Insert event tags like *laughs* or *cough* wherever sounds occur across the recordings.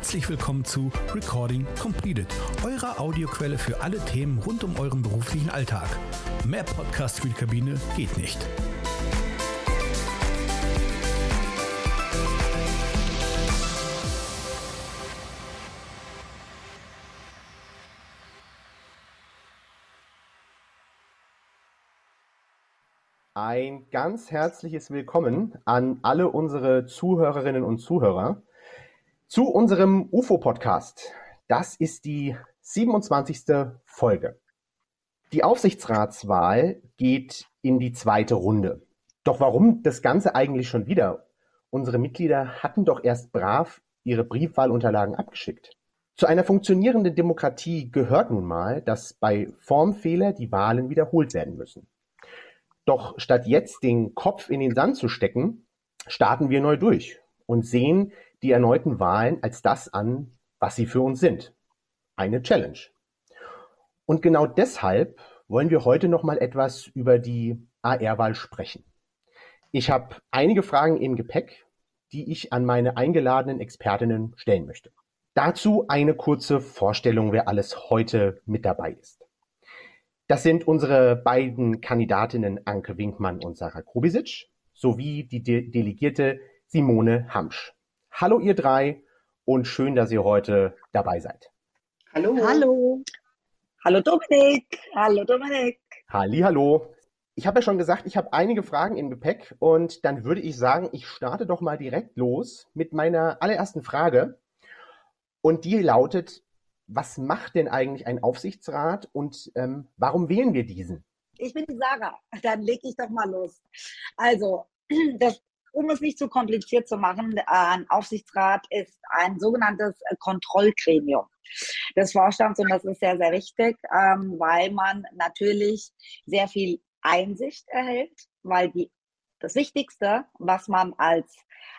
Herzlich willkommen zu Recording Completed, eurer Audioquelle für alle Themen rund um euren beruflichen Alltag. Mehr Podcast für die Kabine geht nicht. Ein ganz herzliches Willkommen an alle unsere Zuhörerinnen und Zuhörer zu unserem UFO-Podcast. Das ist die 27. Folge. Die Aufsichtsratswahl geht in die zweite Runde. Doch warum das Ganze eigentlich schon wieder? Unsere Mitglieder hatten doch erst brav ihre Briefwahlunterlagen abgeschickt. Zu einer funktionierenden Demokratie gehört nun mal, dass bei Formfehler die Wahlen wiederholt werden müssen. Doch statt jetzt den Kopf in den Sand zu stecken, starten wir neu durch und sehen die erneuten Wahlen als das an, was sie für uns sind. Eine Challenge. Und genau deshalb wollen wir heute noch mal etwas über die AR-Wahl sprechen. Ich habe einige Fragen im Gepäck, die ich an meine eingeladenen Expertinnen stellen möchte. Dazu eine kurze Vorstellung, wer alles heute mit dabei ist. Das sind unsere beiden Kandidatinnen Anke Winkmann und Sarah Krubisic sowie die De Delegierte Simone Hamsch. Hallo ihr drei und schön, dass ihr heute dabei seid. Hallo. Hallo. Hallo Dominik. Hallo Dominik. Halli, hallo. Ich habe ja schon gesagt, ich habe einige Fragen im Gepäck und dann würde ich sagen, ich starte doch mal direkt los mit meiner allerersten Frage. Und die lautet, was macht denn eigentlich ein Aufsichtsrat und ähm, warum wählen wir diesen? Ich bin die Sarah, dann lege ich doch mal los. Also, *clears throat* das, um es nicht zu kompliziert zu machen, ein Aufsichtsrat ist ein sogenanntes Kontrollgremium des Vorstands und das ist sehr, sehr wichtig, ähm, weil man natürlich sehr viel Einsicht erhält, weil die, das Wichtigste, was man als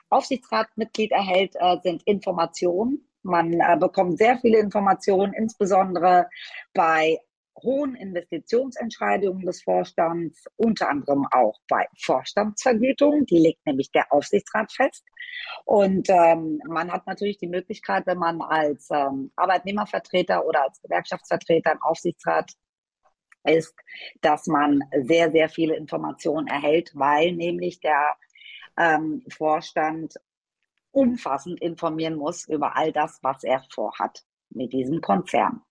Aufsichtsratmitglied erhält, äh, sind Informationen. Man äh, bekommt sehr viele Informationen, insbesondere bei hohen Investitionsentscheidungen des Vorstands, unter anderem auch bei Vorstandsvergütungen. Die legt nämlich der Aufsichtsrat fest. Und ähm, man hat natürlich die Möglichkeit, wenn man als ähm, Arbeitnehmervertreter oder als Gewerkschaftsvertreter im Aufsichtsrat ist, dass man sehr, sehr viele Informationen erhält, weil nämlich der ähm, Vorstand umfassend informieren muss über all das, was er vorhat mit diesem Konzern.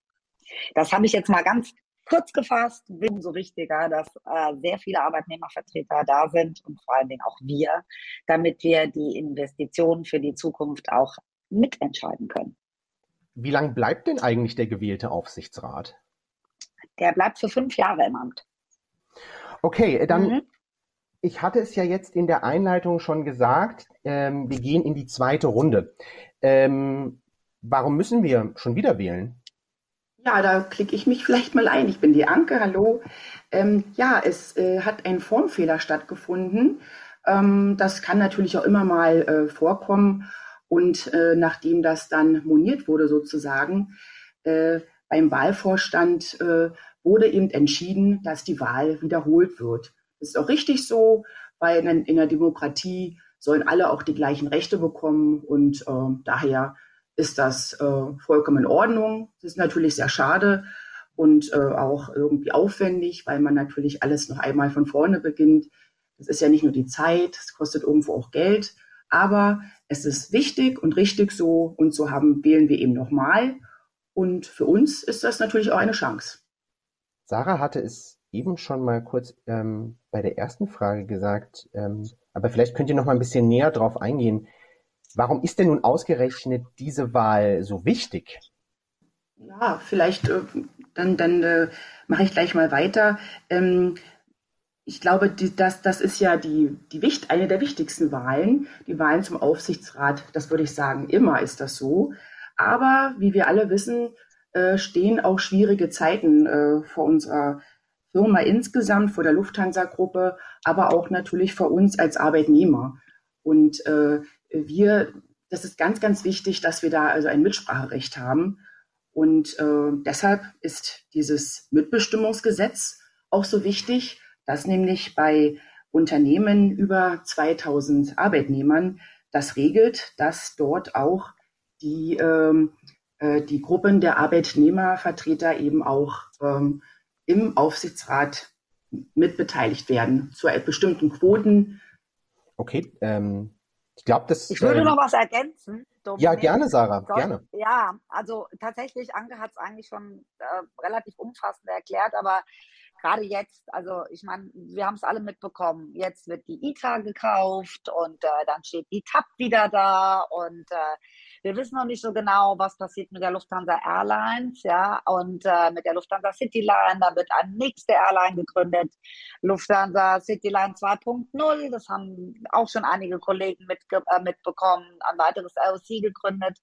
Das habe ich jetzt mal ganz kurz gefasst. Umso wichtiger, dass äh, sehr viele Arbeitnehmervertreter da sind und vor allen Dingen auch wir, damit wir die Investitionen für die Zukunft auch mitentscheiden können. Wie lange bleibt denn eigentlich der gewählte Aufsichtsrat? Der bleibt für fünf Jahre im Amt. Okay, dann mhm ich hatte es ja jetzt in der Einleitung schon gesagt, ähm, wir gehen in die zweite Runde. Ähm, warum müssen wir schon wieder wählen? Ja, da klicke ich mich vielleicht mal ein. Ich bin die Anke, hallo. Ähm, ja, es äh, hat ein Formfehler stattgefunden. Ähm, das kann natürlich auch immer mal äh, vorkommen. Und äh, nachdem das dann moniert wurde sozusagen, äh, beim Wahlvorstand äh, wurde eben entschieden, dass die Wahl wiederholt wird. Das ist auch richtig so, weil in, in der Demokratie sollen alle auch die gleichen Rechte bekommen und äh, daher ist das äh, vollkommen in Ordnung. Das ist natürlich sehr schade und äh, auch irgendwie aufwendig, weil man natürlich alles noch einmal von vorne beginnt. Das ist ja nicht nur die Zeit, es kostet irgendwo auch Geld, aber es ist wichtig und richtig so und so haben wählen wir eben nochmal. Und für uns ist das natürlich auch eine Chance. Sarah hatte es eben schon mal kurz ähm, bei der ersten Frage gesagt, ähm, aber vielleicht könnt ihr noch mal ein bisschen näher drauf eingehen. Warum ist denn nun ausgerechnet diese Wahl so wichtig? Ja, vielleicht äh, dann, dann äh, mache ich gleich mal weiter. Ähm, ich glaube, die, das, das ist ja die, die Wicht, eine der wichtigsten Wahlen, die Wahlen zum Aufsichtsrat. Das würde ich sagen, immer ist das so. Aber wie wir alle wissen, äh, stehen auch schwierige Zeiten äh, vor unserer Firma insgesamt, vor der Lufthansa-Gruppe, aber auch natürlich vor uns als Arbeitnehmer. Und äh, wir, das ist ganz, ganz wichtig, dass wir da also ein Mitspracherecht haben. Und äh, deshalb ist dieses Mitbestimmungsgesetz auch so wichtig, dass nämlich bei Unternehmen über 2000 Arbeitnehmern das regelt, dass dort auch die, ähm, äh, die Gruppen der Arbeitnehmervertreter eben auch ähm, im Aufsichtsrat mitbeteiligt werden zu bestimmten Quoten. Okay, ähm, ich glaube, das. Ich würde ähm, noch was ergänzen. Dominik. Ja, gerne, Sarah, Soll, gerne. Ja, also tatsächlich, Anke hat es eigentlich schon äh, relativ umfassend erklärt, aber gerade jetzt, also ich meine, wir haben es alle mitbekommen, jetzt wird die ITA gekauft und äh, dann steht die TAP wieder da und äh, wir wissen noch nicht so genau, was passiert mit der Lufthansa Airlines, ja, und äh, mit der Lufthansa Cityline, da wird eine nächste Airline gegründet, Lufthansa Cityline 2.0, das haben auch schon einige Kollegen mitge äh, mitbekommen, ein weiteres LOC gegründet.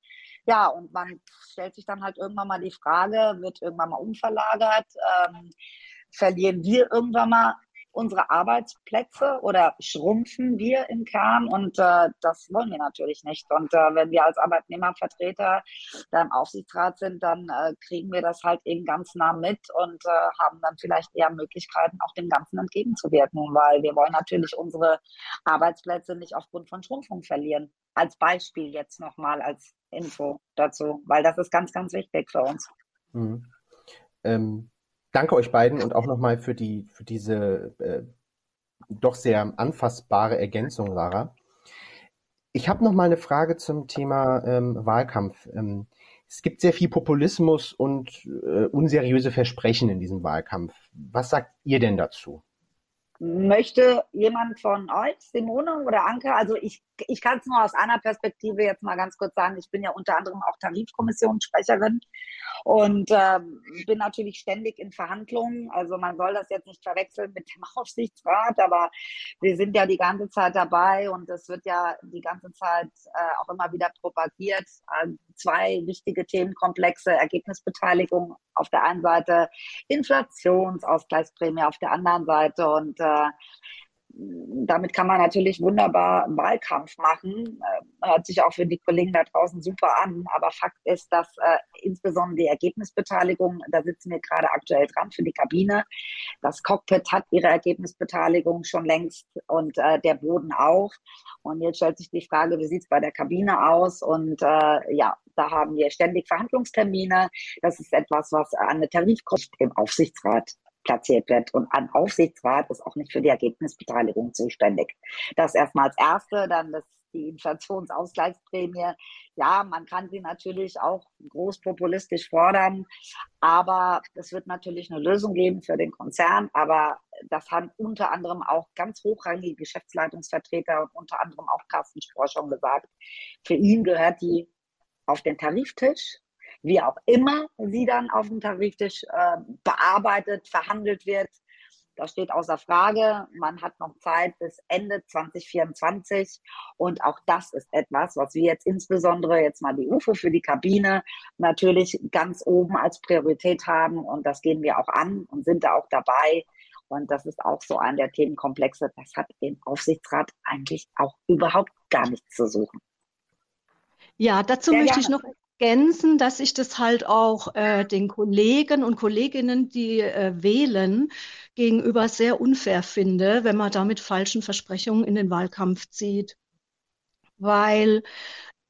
Ja, und man stellt sich dann halt irgendwann mal die Frage, wird irgendwann mal umverlagert, ähm, verlieren wir irgendwann mal unsere Arbeitsplätze oder schrumpfen wir im Kern und äh, das wollen wir natürlich nicht. Und äh, wenn wir als Arbeitnehmervertreter da im Aufsichtsrat sind, dann äh, kriegen wir das halt eben ganz nah mit und äh, haben dann vielleicht eher Möglichkeiten, auch dem Ganzen entgegenzuwirken, weil wir wollen natürlich unsere Arbeitsplätze nicht aufgrund von Schrumpfung verlieren. Als Beispiel jetzt nochmal als Info dazu, weil das ist ganz, ganz wichtig für uns. Mhm. Ähm, danke euch beiden und auch nochmal für die, für diese äh, doch sehr anfassbare Ergänzung, Sarah. Ich habe noch mal eine Frage zum Thema ähm, Wahlkampf. Ähm, es gibt sehr viel Populismus und äh, unseriöse Versprechen in diesem Wahlkampf. Was sagt ihr denn dazu? Möchte jemand von euch, Simone oder Anke, also ich, ich kann es nur aus einer Perspektive jetzt mal ganz kurz sagen, ich bin ja unter anderem auch Tarifkommissionssprecherin und ähm, bin natürlich ständig in Verhandlungen. Also man soll das jetzt nicht verwechseln mit dem *laughs* Aufsichtsrat, aber wir sind ja die ganze Zeit dabei und es wird ja die ganze Zeit äh, auch immer wieder propagiert. Äh, zwei wichtige Themenkomplexe, Ergebnisbeteiligung auf der einen Seite, Inflationsausgleichsprämie auf der anderen Seite und äh, damit kann man natürlich wunderbar Wahlkampf machen. Äh, hört sich auch für die Kollegen da draußen super an. Aber Fakt ist, dass äh, insbesondere die Ergebnisbeteiligung, da sitzen wir gerade aktuell dran für die Kabine. Das Cockpit hat ihre Ergebnisbeteiligung schon längst und äh, der Boden auch. Und jetzt stellt sich die Frage, wie sieht es bei der Kabine aus? Und äh, ja, da haben wir ständig Verhandlungstermine. Das ist etwas, was an eine Tarifkost im Aufsichtsrat platziert wird. Und ein Aufsichtsrat ist auch nicht für die Ergebnisbeteiligung zuständig. Das erstmal als Erste, dann das die Inflationsausgleichsprämie. Ja, man kann sie natürlich auch großpopulistisch fordern, aber es wird natürlich eine Lösung geben für den Konzern. Aber das haben unter anderem auch ganz hochrangige Geschäftsleitungsvertreter und unter anderem auch Carsten Spohr schon gesagt. Für ihn gehört die auf den Tariftisch wie auch immer sie dann auf dem Tariftisch äh, bearbeitet, verhandelt wird. Das steht außer Frage. Man hat noch Zeit bis Ende 2024. Und auch das ist etwas, was wir jetzt insbesondere jetzt mal die UFO für die Kabine natürlich ganz oben als Priorität haben. Und das gehen wir auch an und sind da auch dabei. Und das ist auch so ein der Themenkomplexe. Das hat im Aufsichtsrat eigentlich auch überhaupt gar nichts zu suchen. Ja, dazu Sehr möchte gerne. ich noch ergänzen, dass ich das halt auch äh, den Kollegen und Kolleginnen, die äh, wählen, gegenüber sehr unfair finde, wenn man da mit falschen Versprechungen in den Wahlkampf zieht. Weil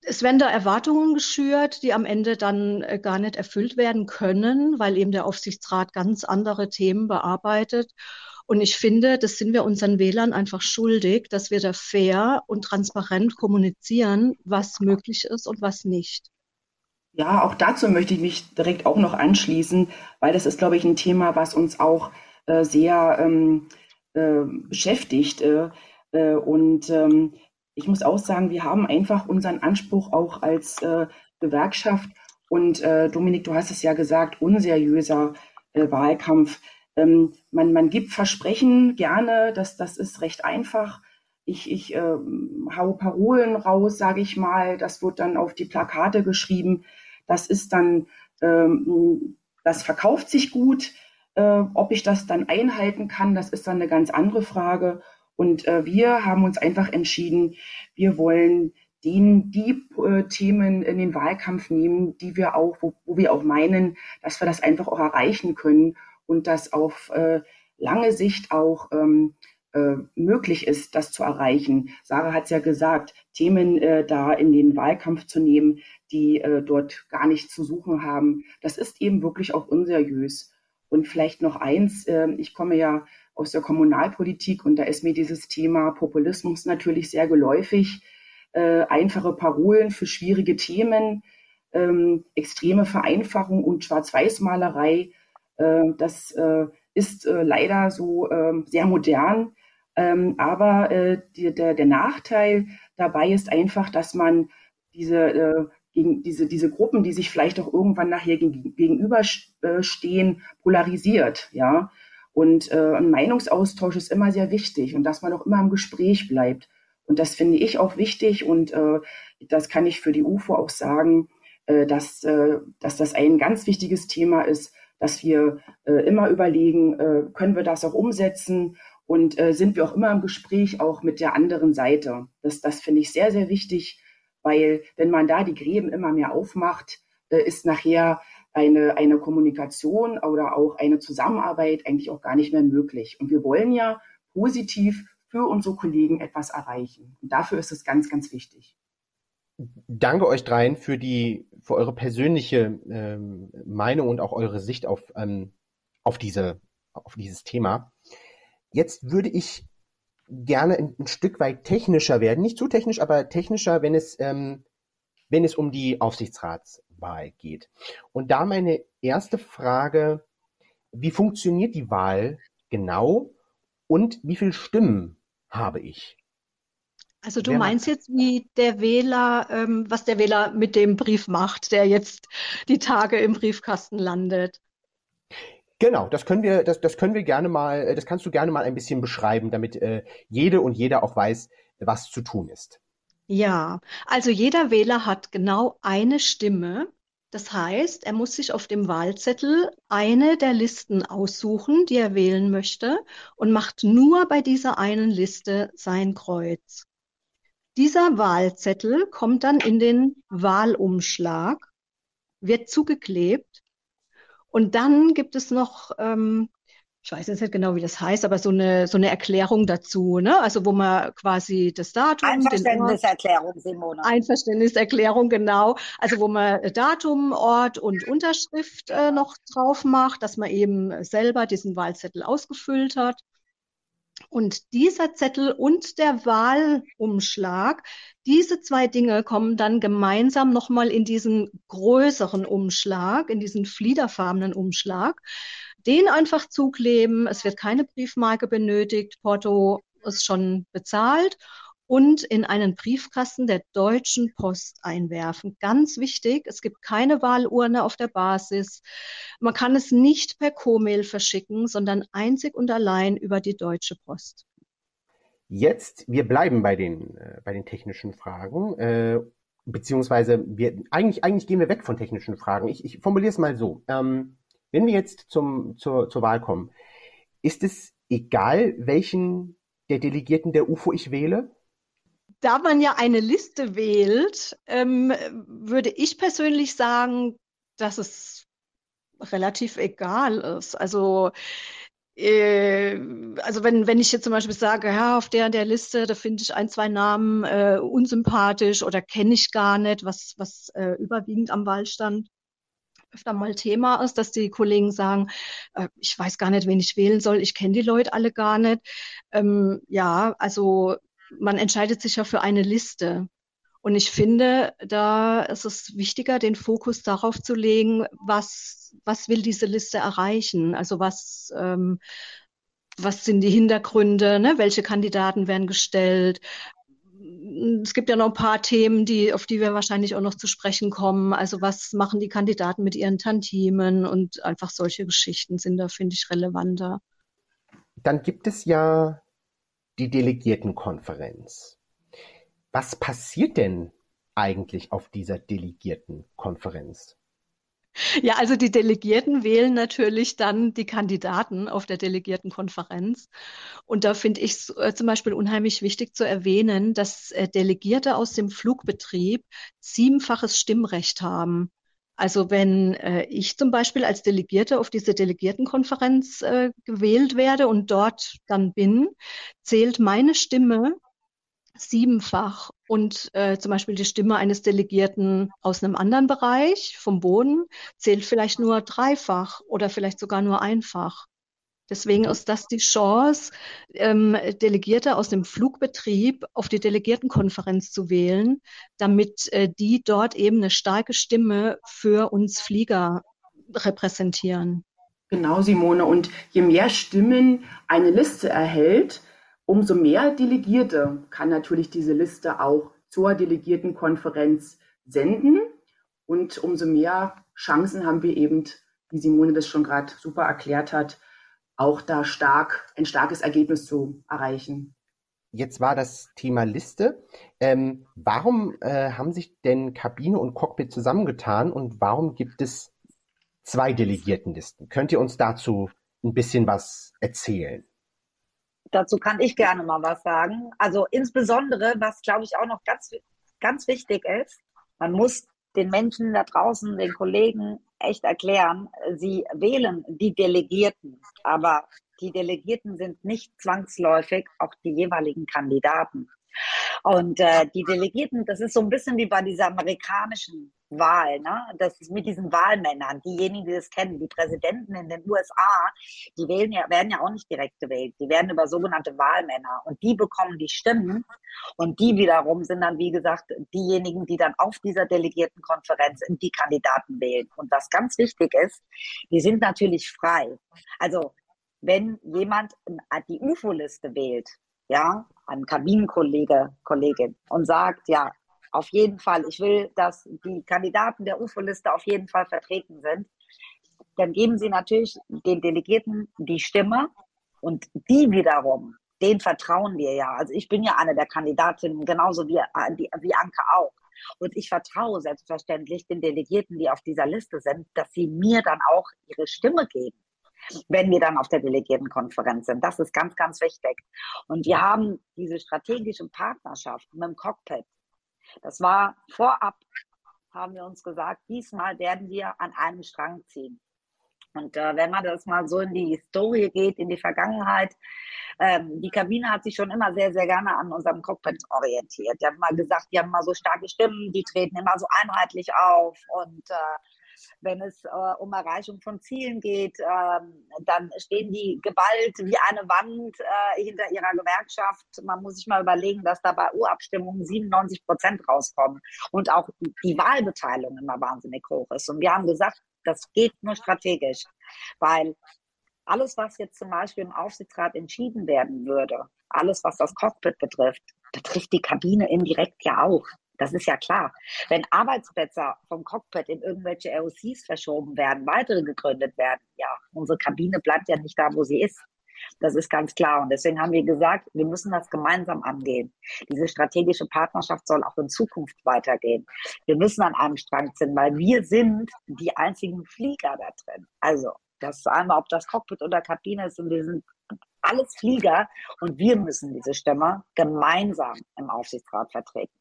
es werden da Erwartungen geschürt, die am Ende dann äh, gar nicht erfüllt werden können, weil eben der Aufsichtsrat ganz andere Themen bearbeitet. Und ich finde, das sind wir unseren Wählern einfach schuldig, dass wir da fair und transparent kommunizieren, was möglich ist und was nicht. Ja, auch dazu möchte ich mich direkt auch noch anschließen, weil das ist, glaube ich, ein Thema, was uns auch äh, sehr ähm, äh, beschäftigt. Äh, äh und ähm, ich muss auch sagen, wir haben einfach unseren Anspruch auch als äh, Gewerkschaft und äh, Dominik, du hast es ja gesagt, unseriöser Wahlkampf. Ähm, man, man gibt Versprechen gerne, das, das ist recht einfach. Ich, ich äh, hau Parolen raus, sage ich mal, das wird dann auf die Plakate geschrieben. Das ist dann, ähm, das verkauft sich gut. Äh, ob ich das dann einhalten kann, das ist dann eine ganz andere Frage. Und äh, wir haben uns einfach entschieden, wir wollen den, die äh, Themen in den Wahlkampf nehmen, die wir auch, wo, wo, wir auch meinen, dass wir das einfach auch erreichen können und das auf äh, lange Sicht auch ähm, äh, möglich ist, das zu erreichen. Sarah hat es ja gesagt, Themen äh, da in den Wahlkampf zu nehmen, die äh, dort gar nichts zu suchen haben, das ist eben wirklich auch unseriös. Und vielleicht noch eins, äh, ich komme ja aus der Kommunalpolitik und da ist mir dieses Thema Populismus natürlich sehr geläufig. Äh, einfache Parolen für schwierige Themen, ähm, extreme Vereinfachung und Schwarz-Weiß-Malerei, äh, das äh, ist leider so ähm, sehr modern. Ähm, aber äh, die, der, der Nachteil dabei ist einfach, dass man diese, äh, gegen, diese, diese Gruppen, die sich vielleicht auch irgendwann nachher gegen, gegenüberstehen, polarisiert. Ja? Und äh, ein Meinungsaustausch ist immer sehr wichtig und dass man auch immer im Gespräch bleibt. Und das finde ich auch wichtig und äh, das kann ich für die UFO auch sagen, äh, dass, äh, dass das ein ganz wichtiges Thema ist, dass wir äh, immer überlegen, äh, können wir das auch umsetzen und äh, sind wir auch immer im Gespräch auch mit der anderen Seite. Das, das finde ich sehr, sehr wichtig, weil wenn man da die Gräben immer mehr aufmacht, äh, ist nachher eine, eine Kommunikation oder auch eine Zusammenarbeit eigentlich auch gar nicht mehr möglich. Und wir wollen ja positiv für unsere Kollegen etwas erreichen. Und dafür ist es ganz, ganz wichtig. Danke euch dreien für die, für eure persönliche ähm, Meinung und auch eure Sicht auf, ähm, auf diese, auf dieses Thema. Jetzt würde ich gerne ein, ein, Stück weit technischer werden. Nicht zu technisch, aber technischer, wenn es, ähm, wenn es um die Aufsichtsratswahl geht. Und da meine erste Frage, wie funktioniert die Wahl genau und wie viele Stimmen habe ich? Also du meinst jetzt, wie der Wähler, ähm, was der Wähler mit dem Brief macht, der jetzt die Tage im Briefkasten landet. Genau, das können wir, das, das können wir gerne mal, äh, das kannst du gerne mal ein bisschen beschreiben, damit äh, jede und jeder auch weiß, was zu tun ist. Ja, also jeder Wähler hat genau eine Stimme. Das heißt, er muss sich auf dem Wahlzettel eine der Listen aussuchen, die er wählen möchte, und macht nur bei dieser einen Liste sein Kreuz. Dieser Wahlzettel kommt dann in den Wahlumschlag, wird zugeklebt und dann gibt es noch, ähm, ich weiß jetzt nicht genau, wie das heißt, aber so eine, so eine Erklärung dazu, ne? Also wo man quasi das Datum. Einverständniserklärung, Simone. Einverständniserklärung, genau. Also wo man Datum, Ort und Unterschrift äh, noch drauf macht, dass man eben selber diesen Wahlzettel ausgefüllt hat. Und dieser Zettel und der Wahlumschlag, diese zwei Dinge kommen dann gemeinsam nochmal in diesen größeren Umschlag, in diesen fliederfarbenen Umschlag. Den einfach zukleben. Es wird keine Briefmarke benötigt. Porto ist schon bezahlt und in einen Briefkasten der Deutschen Post einwerfen. Ganz wichtig, es gibt keine Wahlurne auf der Basis. Man kann es nicht per Co-Mail verschicken, sondern einzig und allein über die Deutsche Post. Jetzt, wir bleiben bei den, äh, bei den technischen Fragen, äh, beziehungsweise wir, eigentlich, eigentlich gehen wir weg von technischen Fragen. Ich, ich formuliere es mal so. Ähm, wenn wir jetzt zum, zur, zur Wahl kommen, ist es egal, welchen der Delegierten der UFO ich wähle? Da man ja eine Liste wählt, ähm, würde ich persönlich sagen, dass es relativ egal ist. Also äh, also wenn, wenn ich jetzt zum Beispiel sage, ja, auf der der Liste, da finde ich ein, zwei Namen äh, unsympathisch oder kenne ich gar nicht, was, was äh, überwiegend am Wahlstand öfter mal Thema ist, dass die Kollegen sagen, äh, ich weiß gar nicht, wen ich wählen soll, ich kenne die Leute alle gar nicht. Ähm, ja, also man entscheidet sich ja für eine Liste. Und ich finde, da ist es wichtiger, den Fokus darauf zu legen, was, was will diese Liste erreichen? Also was, ähm, was sind die Hintergründe? Ne? Welche Kandidaten werden gestellt? Es gibt ja noch ein paar Themen, die, auf die wir wahrscheinlich auch noch zu sprechen kommen. Also was machen die Kandidaten mit ihren Tantimen und einfach solche Geschichten sind da, finde ich, relevanter. Dann gibt es ja die Delegiertenkonferenz. Was passiert denn eigentlich auf dieser Delegiertenkonferenz? Ja, also die Delegierten wählen natürlich dann die Kandidaten auf der Delegiertenkonferenz. Und da finde ich es äh, zum Beispiel unheimlich wichtig zu erwähnen, dass äh, Delegierte aus dem Flugbetrieb siebenfaches Stimmrecht haben. Also wenn äh, ich zum Beispiel als Delegierte auf diese Delegiertenkonferenz äh, gewählt werde und dort dann bin, zählt meine Stimme siebenfach und äh, zum Beispiel die Stimme eines Delegierten aus einem anderen Bereich vom Boden zählt vielleicht nur dreifach oder vielleicht sogar nur einfach. Deswegen ist das die Chance, ähm, Delegierte aus dem Flugbetrieb auf die Delegiertenkonferenz zu wählen, damit äh, die dort eben eine starke Stimme für uns Flieger repräsentieren. Genau, Simone. Und je mehr Stimmen eine Liste erhält, umso mehr Delegierte kann natürlich diese Liste auch zur Delegiertenkonferenz senden. Und umso mehr Chancen haben wir eben, wie Simone das schon gerade super erklärt hat, auch da stark ein starkes Ergebnis zu erreichen. Jetzt war das Thema Liste. Ähm, warum äh, haben sich denn Kabine und Cockpit zusammengetan und warum gibt es zwei Delegiertenlisten? Könnt ihr uns dazu ein bisschen was erzählen? Dazu kann ich gerne mal was sagen. Also insbesondere, was glaube ich auch noch ganz, ganz wichtig ist, man muss den Menschen da draußen, den Kollegen echt erklären, sie wählen die Delegierten, aber die Delegierten sind nicht zwangsläufig auch die jeweiligen Kandidaten. Und äh, die Delegierten, das ist so ein bisschen wie bei dieser amerikanischen Wahl, ne? Das ist mit diesen Wahlmännern, diejenigen, die das kennen, die Präsidenten in den USA, die wählen ja, werden ja auch nicht direkt gewählt. Die werden über sogenannte Wahlmänner und die bekommen die Stimmen und die wiederum sind dann, wie gesagt, diejenigen, die dann auf dieser Delegiertenkonferenz die Kandidaten wählen. Und was ganz wichtig ist, die sind natürlich frei. Also wenn jemand die UFO-Liste wählt, ja, ein Kabinenkollege, Kollegin und sagt, ja, auf jeden Fall, ich will, dass die Kandidaten der UFO-Liste auf jeden Fall vertreten sind, dann geben sie natürlich den Delegierten die Stimme und die wiederum, den vertrauen wir ja. Also ich bin ja eine der Kandidatinnen, genauso wie, wie Anke auch. Und ich vertraue selbstverständlich den Delegierten, die auf dieser Liste sind, dass sie mir dann auch ihre Stimme geben wenn wir dann auf der Delegiertenkonferenz sind. Das ist ganz, ganz wichtig. Und wir haben diese strategische Partnerschaft mit dem Cockpit. Das war vorab, haben wir uns gesagt, diesmal werden wir an einem Strang ziehen. Und äh, wenn man das mal so in die Historie geht, in die Vergangenheit, ähm, die Kabine hat sich schon immer sehr, sehr gerne an unserem Cockpit orientiert. Die haben mal gesagt, die haben mal so starke Stimmen, die treten immer so einheitlich auf und äh, wenn es äh, um Erreichung von Zielen geht, ähm, dann stehen die Gewalt wie eine Wand äh, hinter ihrer Gewerkschaft. Man muss sich mal überlegen, dass da bei Urabstimmungen 97 Prozent rauskommen und auch die Wahlbeteiligung immer wahnsinnig hoch ist. Und wir haben gesagt, das geht nur strategisch, weil alles, was jetzt zum Beispiel im Aufsichtsrat entschieden werden würde, alles, was das Cockpit betrifft, betrifft die Kabine indirekt ja auch. Das ist ja klar. Wenn Arbeitsplätze vom Cockpit in irgendwelche ROCs verschoben werden, weitere gegründet werden, ja, unsere Kabine bleibt ja nicht da, wo sie ist. Das ist ganz klar. Und deswegen haben wir gesagt, wir müssen das gemeinsam angehen. Diese strategische Partnerschaft soll auch in Zukunft weitergehen. Wir müssen an einem Strang ziehen, weil wir sind die einzigen Flieger da drin. Also, das ist einmal, ob das Cockpit oder Kabine ist, und wir sind alles Flieger und wir müssen diese Stimme gemeinsam im Aufsichtsrat vertreten.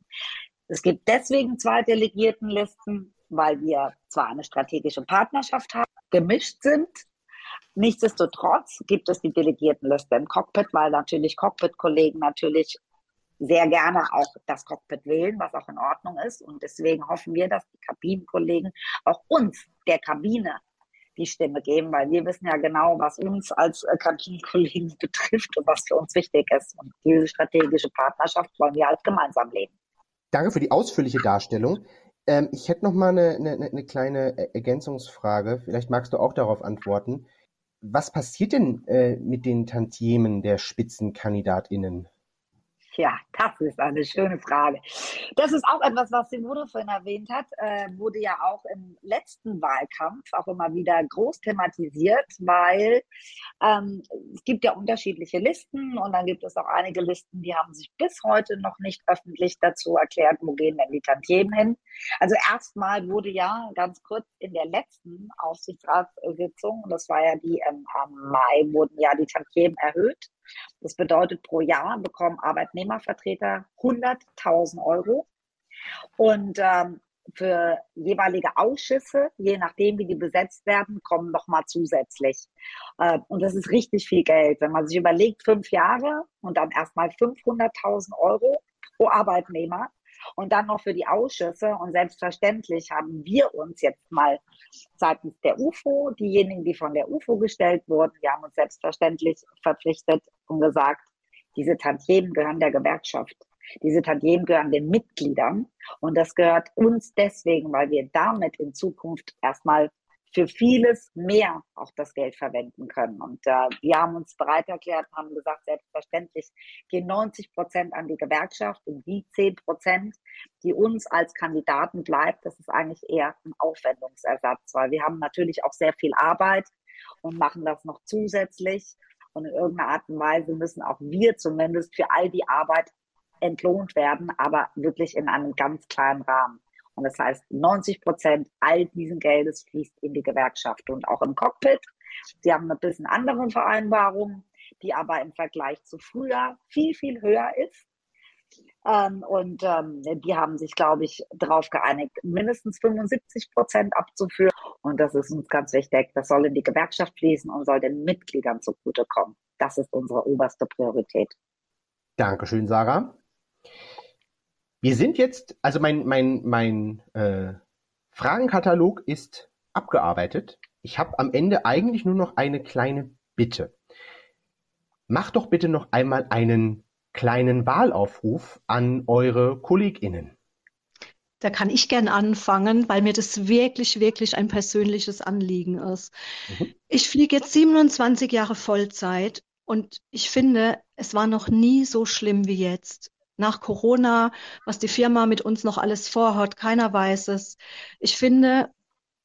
Es gibt deswegen zwei Delegiertenlisten, weil wir zwar eine strategische Partnerschaft haben, gemischt sind. Nichtsdestotrotz gibt es die Delegiertenliste im Cockpit, weil natürlich Cockpit-Kollegen natürlich sehr gerne auch das Cockpit wählen, was auch in Ordnung ist. Und deswegen hoffen wir, dass die Kabinenkollegen auch uns, der Kabine, die Stimme geben, weil wir wissen ja genau, was uns als Kabinenkollegen *laughs* betrifft und was für uns wichtig ist. Und diese strategische Partnerschaft wollen wir halt gemeinsam leben. Danke für die ausführliche Darstellung. Ähm, ich hätte noch mal eine, eine, eine kleine Ergänzungsfrage. Vielleicht magst du auch darauf antworten. Was passiert denn äh, mit den Tantiemen der SpitzenkandidatInnen? Ja, das ist eine schöne Frage. Das ist auch etwas, was Simone vorhin erwähnt hat, äh, wurde ja auch im letzten Wahlkampf auch immer wieder groß thematisiert, weil ähm, es gibt ja unterschiedliche Listen und dann gibt es auch einige Listen, die haben sich bis heute noch nicht öffentlich dazu erklärt, wo gehen denn die Tantiemen hin. Also erstmal wurde ja ganz kurz in der letzten Aufsichtsratssitzung, das war ja die ähm, am Mai, wurden ja die Tantiemen erhöht das bedeutet, pro Jahr bekommen Arbeitnehmervertreter 100.000 Euro. Und ähm, für jeweilige Ausschüsse, je nachdem, wie die besetzt werden, kommen nochmal zusätzlich. Äh, und das ist richtig viel Geld. Wenn man sich überlegt, fünf Jahre und dann erstmal 500.000 Euro pro Arbeitnehmer und dann noch für die Ausschüsse. Und selbstverständlich haben wir uns jetzt mal seitens der UFO, diejenigen, die von der UFO gestellt wurden, wir haben uns selbstverständlich verpflichtet und gesagt, diese Tantiemen gehören der Gewerkschaft. Diese Tantiemen gehören den Mitgliedern und das gehört uns deswegen, weil wir damit in Zukunft erstmal für vieles mehr auch das Geld verwenden können. Und äh, wir haben uns bereit erklärt, haben gesagt, selbstverständlich gehen 90 Prozent an die Gewerkschaft und die 10 Prozent, die uns als Kandidaten bleibt, das ist eigentlich eher ein Aufwendungsersatz, weil wir haben natürlich auch sehr viel Arbeit und machen das noch zusätzlich. Und in irgendeiner Art und Weise müssen auch wir zumindest für all die Arbeit entlohnt werden, aber wirklich in einem ganz kleinen Rahmen. Und das heißt, 90 Prozent all diesen Geldes fließt in die Gewerkschaft und auch im Cockpit. Sie haben ein bisschen andere Vereinbarungen, die aber im Vergleich zu früher viel, viel höher ist. Ähm, und ähm, die haben sich, glaube ich, darauf geeinigt, mindestens 75 Prozent abzuführen. Und das ist uns ganz wichtig. Das soll in die Gewerkschaft fließen und soll den Mitgliedern zugutekommen. Das ist unsere oberste Priorität. Dankeschön, Sarah. Wir sind jetzt, also mein, mein, mein äh, Fragenkatalog ist abgearbeitet. Ich habe am Ende eigentlich nur noch eine kleine Bitte. Mach doch bitte noch einmal einen kleinen Wahlaufruf an eure KollegInnen. Da kann ich gern anfangen, weil mir das wirklich, wirklich ein persönliches Anliegen ist. Mhm. Ich fliege jetzt 27 Jahre Vollzeit und ich finde, es war noch nie so schlimm wie jetzt nach Corona, was die Firma mit uns noch alles vorhat, keiner weiß es. Ich finde,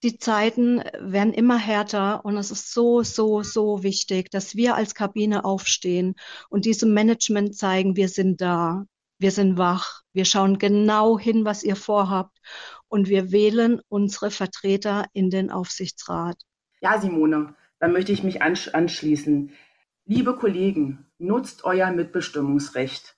die Zeiten werden immer härter und es ist so, so, so wichtig, dass wir als Kabine aufstehen und diesem Management zeigen, wir sind da, wir sind wach, wir schauen genau hin, was ihr vorhabt und wir wählen unsere Vertreter in den Aufsichtsrat. Ja, Simone, dann möchte ich mich anschließen. Liebe Kollegen, nutzt euer Mitbestimmungsrecht.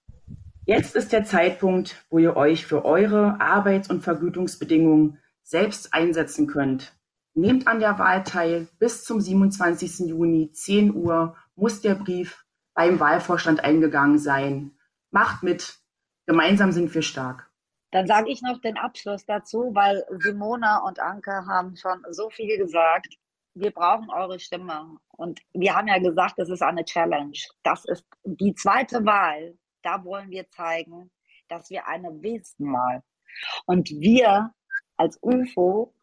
Jetzt ist der Zeitpunkt, wo ihr euch für eure Arbeits- und Vergütungsbedingungen selbst einsetzen könnt. Nehmt an der Wahl teil. Bis zum 27. Juni, 10 Uhr, muss der Brief beim Wahlvorstand eingegangen sein. Macht mit. Gemeinsam sind wir stark. Dann sage ich noch den Abschluss dazu, weil Simona und Anke haben schon so viel gesagt. Wir brauchen eure Stimme. Und wir haben ja gesagt, das ist eine Challenge. Das ist die zweite Wahl da wollen wir zeigen, dass wir eine wissen mal. Und wir als UFO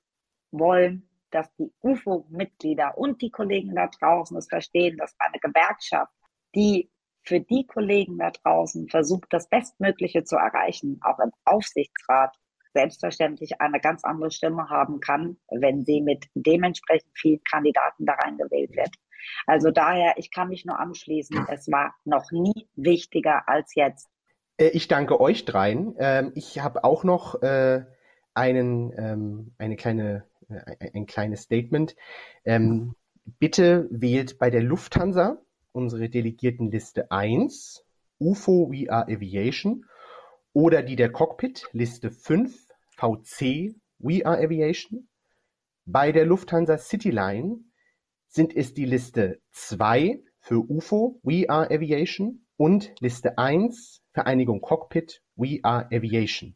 wollen, dass die UFO-Mitglieder und die Kollegen da draußen es verstehen, dass eine Gewerkschaft, die für die Kollegen da draußen versucht, das Bestmögliche zu erreichen, auch im Aufsichtsrat selbstverständlich eine ganz andere Stimme haben kann, wenn sie mit dementsprechend vielen Kandidaten da reingewählt wird. Also daher, ich kann mich nur anschließen, es war noch nie wichtiger als jetzt. Äh, ich danke euch dreien. Ähm, ich habe auch noch äh, einen, ähm, eine kleine, äh, ein kleines Statement. Ähm, bitte wählt bei der Lufthansa unsere Delegiertenliste 1, UFO We Are Aviation, oder die der Cockpit, Liste 5, VC We Are Aviation. Bei der Lufthansa Cityline sind es die Liste 2 für UFO We Are Aviation und Liste 1 Vereinigung Cockpit We Are Aviation.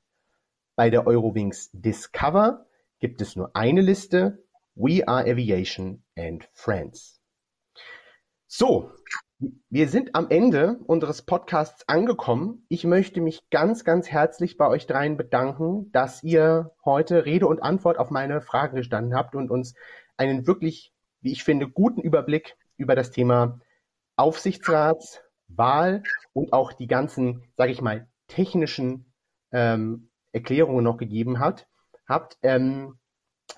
Bei der Eurowings Discover gibt es nur eine Liste We Are Aviation and Friends. So, wir sind am Ende unseres Podcasts angekommen. Ich möchte mich ganz, ganz herzlich bei euch dreien bedanken, dass ihr heute Rede und Antwort auf meine Fragen gestanden habt und uns einen wirklich wie ich finde, guten Überblick über das Thema Aufsichtsratswahl und auch die ganzen, sage ich mal, technischen ähm, Erklärungen noch gegeben hat, habt. Ähm,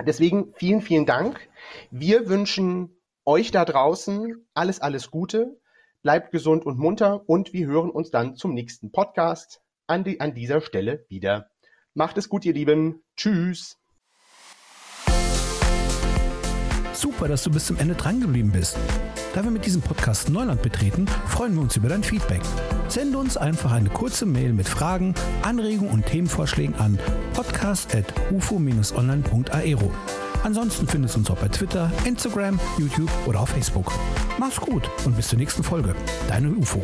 deswegen vielen, vielen Dank. Wir wünschen euch da draußen alles, alles Gute. Bleibt gesund und munter und wir hören uns dann zum nächsten Podcast an, die, an dieser Stelle wieder. Macht es gut, ihr Lieben. Tschüss. Super, dass du bis zum Ende dran geblieben bist. Da wir mit diesem Podcast Neuland betreten, freuen wir uns über dein Feedback. Sende uns einfach eine kurze Mail mit Fragen, Anregungen und Themenvorschlägen an podcast.ufo-online.aero. Ansonsten findest du uns auch bei Twitter, Instagram, YouTube oder auf Facebook. Mach's gut und bis zur nächsten Folge. Deine UFO.